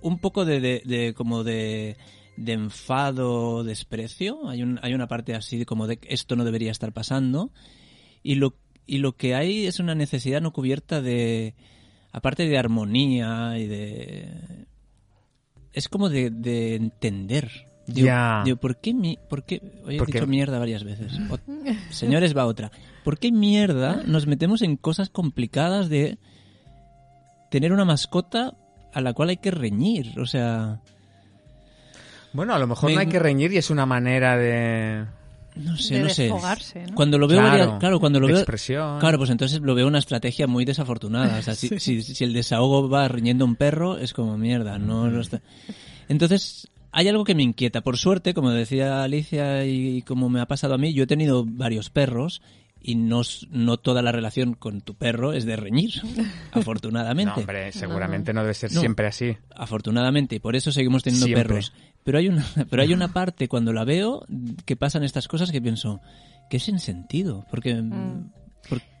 un poco de, de, de como de de enfado, desprecio. Hay, un, hay una parte así como de esto no debería estar pasando. Y lo, y lo que hay es una necesidad no cubierta de, aparte de armonía y de... Es como de, de entender. Ya. ¿por qué, mi, por qué? Hoy he dicho mierda varias veces. señores, va otra. ¿Por qué mierda nos metemos en cosas complicadas de tener una mascota a la cual hay que reñir? O sea... Bueno, a lo mejor no hay que reñir y es una manera de... No sé, no sé. ¿no? Cuando lo veo, claro, claro cuando lo veo, expresión. claro, pues entonces lo veo una estrategia muy desafortunada. O sea, si, si, el desahogo va riñendo un perro, es como mierda, no lo está. Entonces, hay algo que me inquieta. Por suerte, como decía Alicia y como me ha pasado a mí, yo he tenido varios perros y no, no toda la relación con tu perro es de reñir, afortunadamente. No, hombre, seguramente no debe ser siempre así. Afortunadamente, y por eso seguimos teniendo perros. Pero hay, una, pero hay una parte cuando la veo que pasan estas cosas que pienso, que es en sentido, porque... Mm. Porque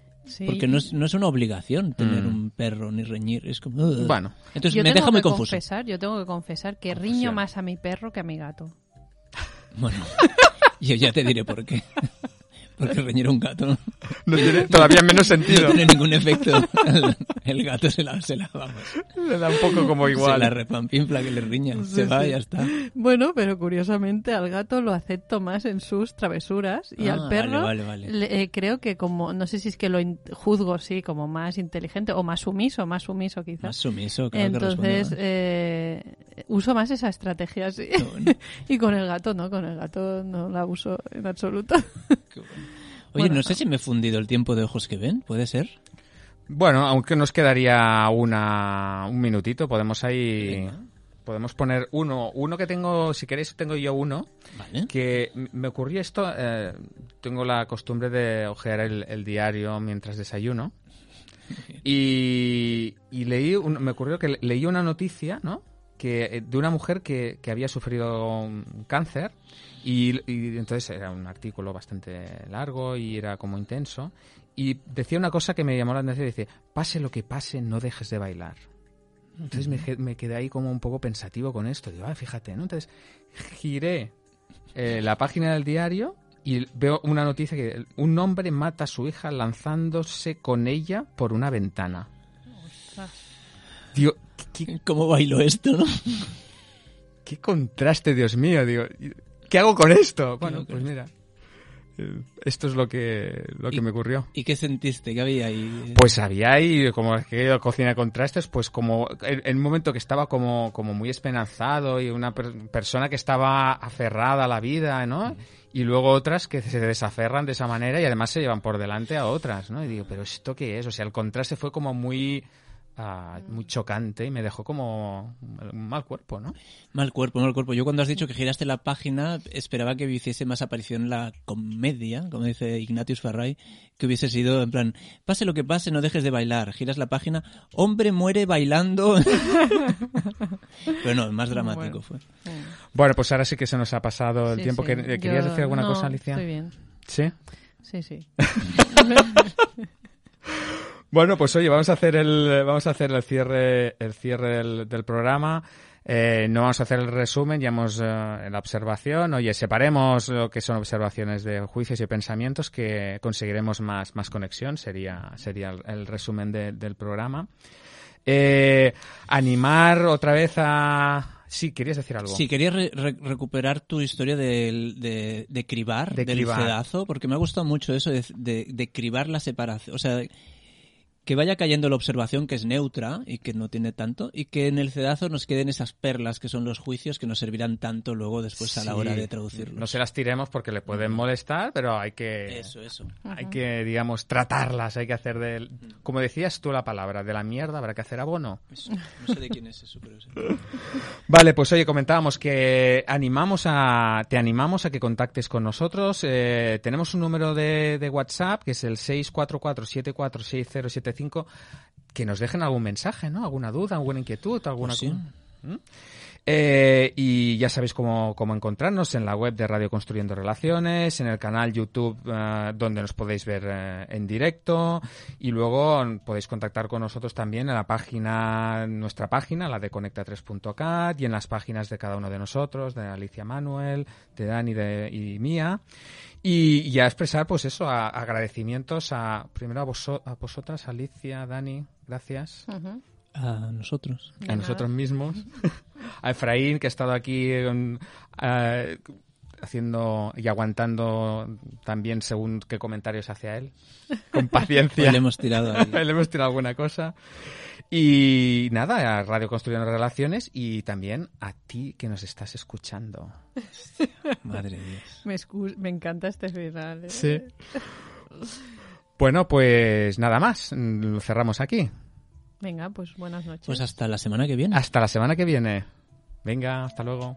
no es, no es una obligación tener mm. un perro ni reñir. Es como. Bueno. Entonces yo me deja muy confuso. Confesar, yo tengo que confesar que riño más a mi perro que a mi gato. Bueno, yo ya te diré por qué. Porque reñir un gato no tiene todavía menos sentido. No tiene ningún efecto. El, gato se la, se la, vamos. Le da un poco como igual. Se la repampinfla que le riña. se va y ya está. Bueno, pero curiosamente al gato lo acepto más en sus travesuras y al ah, perro eh, creo que como, no sé si es que lo juzgo, sí, como más inteligente o más sumiso, más sumiso quizás. Más sumiso, claro Entonces, eh, uso más esa estrategia, sí. y con el gato no, con el gato no la uso en absoluto. Oye, no sé si me he fundido el tiempo de ojos que ven, ¿puede ser? Bueno, aunque nos quedaría una, un minutito, podemos ahí... podemos poner uno, uno que tengo, si queréis tengo yo uno, Vale. que me ocurrió esto, eh, tengo la costumbre de ojear el, el diario mientras desayuno y, y leí, un- me ocurrió que le- leí una noticia, ¿no? Que, eh, de una mujer que, que había sufrido un cáncer y, y entonces era un artículo bastante largo y era como intenso y decía una cosa que me llamó la atención, dice, pase lo que pase, no dejes de bailar. Entonces me, me quedé ahí como un poco pensativo con esto. Digo, ah, fíjate, ¿no? Entonces giré eh, la página del diario y veo una noticia que un hombre mata a su hija lanzándose con ella por una ventana. Digo, ¿qué, qué- ¿Cómo bailo esto, no? qué contraste, Dios mío. Digo, ¿qué hago con esto? Bueno, pues mira, eh, esto es lo que, lo que me ocurrió. ¿Y qué sentiste? ¿Qué había ahí? Pues había ahí, como que cocina de contrastes, pues como en, en un momento que estaba como, como muy esperanzado y una per- persona que estaba aferrada a la vida, ¿no? Y luego otras que se desaferran de esa manera y además se llevan por delante a otras, ¿no? Y digo, pero ¿esto qué es? O sea, el contraste fue como muy, ah, muy chocante y me dejó como un mal cuerpo, ¿no? Mal cuerpo, mal cuerpo. Yo cuando has dicho que giraste la página esperaba que hiciese más aparición en la comedia, como dice Ignatius Farray, que hubiese sido en plan, pase lo que pase, no dejes de bailar. Giras la página, hombre muere bailando. Pero no, más dramático Bueno. fue. Bueno, pues ahora sí que se nos ha pasado el Sí, tiempo. sí. que ¿Querías Yo- decir alguna no, cosa, Alicia? Estoy bien. Sí. Sí, sí. Bueno, pues oye, vamos a hacer el, vamos a hacer el cierre, el cierre del, del programa. Eh, no vamos a hacer el resumen, ya hemos eh, la observación. Oye, separemos lo que son observaciones de juicios y pensamientos que conseguiremos más, más conexión. Sería, sería el, el resumen de- del programa. Eh, animar otra vez a. Sí, querías decir algo. Sí, quería re- re- recuperar tu historia del- de, de, cribar, De del cribar. cedazo, porque me ha gustado mucho eso de, de- de cribar la separación. O sea, que vaya cayendo la observación que es neutra y que no tiene tanto, y que en el cedazo nos queden esas perlas que son los juicios que nos servirán tanto luego después a la Sí. hora de traducirlos. No se las tiremos porque le pueden molestar, pero hay que. Eso, eso. Hay que, digamos, tratarlas, hay que hacer de... Como decías tú la palabra, de la mierda habrá que hacer abono. eso. No sé de quién es eso, pero sí. Vale, pues oye, comentábamos que animamos a, te animamos a que contactes con nosotros. Eh, tenemos un número de, de WhatsApp que es el 644-746075 que nos dejen algún mensaje, ¿no? Alguna duda, alguna inquietud, alguna Pues sí. ¿Mm? Eh, y ya sabéis cómo, cómo encontrarnos en la web de Radio Construyendo Relaciones, en el canal YouTube eh, donde nos podéis ver eh, en directo y luego podéis contactar con nosotros también en la página, nuestra página, la de conecta3.cat y en las páginas de cada uno de nosotros, de Alicia Manuel, de Dani de, y mía. Y, y a expresar, pues eso, a- agradecimientos a, primero a, voso- a vosotras, Alicia, Dani, gracias. A nosotros. A nosotros mismos, a Efraín, que ha estado aquí um, eh, haciendo y aguantando también según qué comentarios hacia él, con paciencia. Le hemos tirado ahí. Le hemos tirado alguna cosa. Y nada, a Radio Construyendo Relaciones y también a ti que nos estás escuchando. Madre. Me, excu- me encanta este final. ¿eh? Sí. Bueno, pues nada más, lo cerramos aquí. Venga, pues buenas noches. Pues hasta la semana que viene. Hasta la semana que viene. Venga, hasta luego.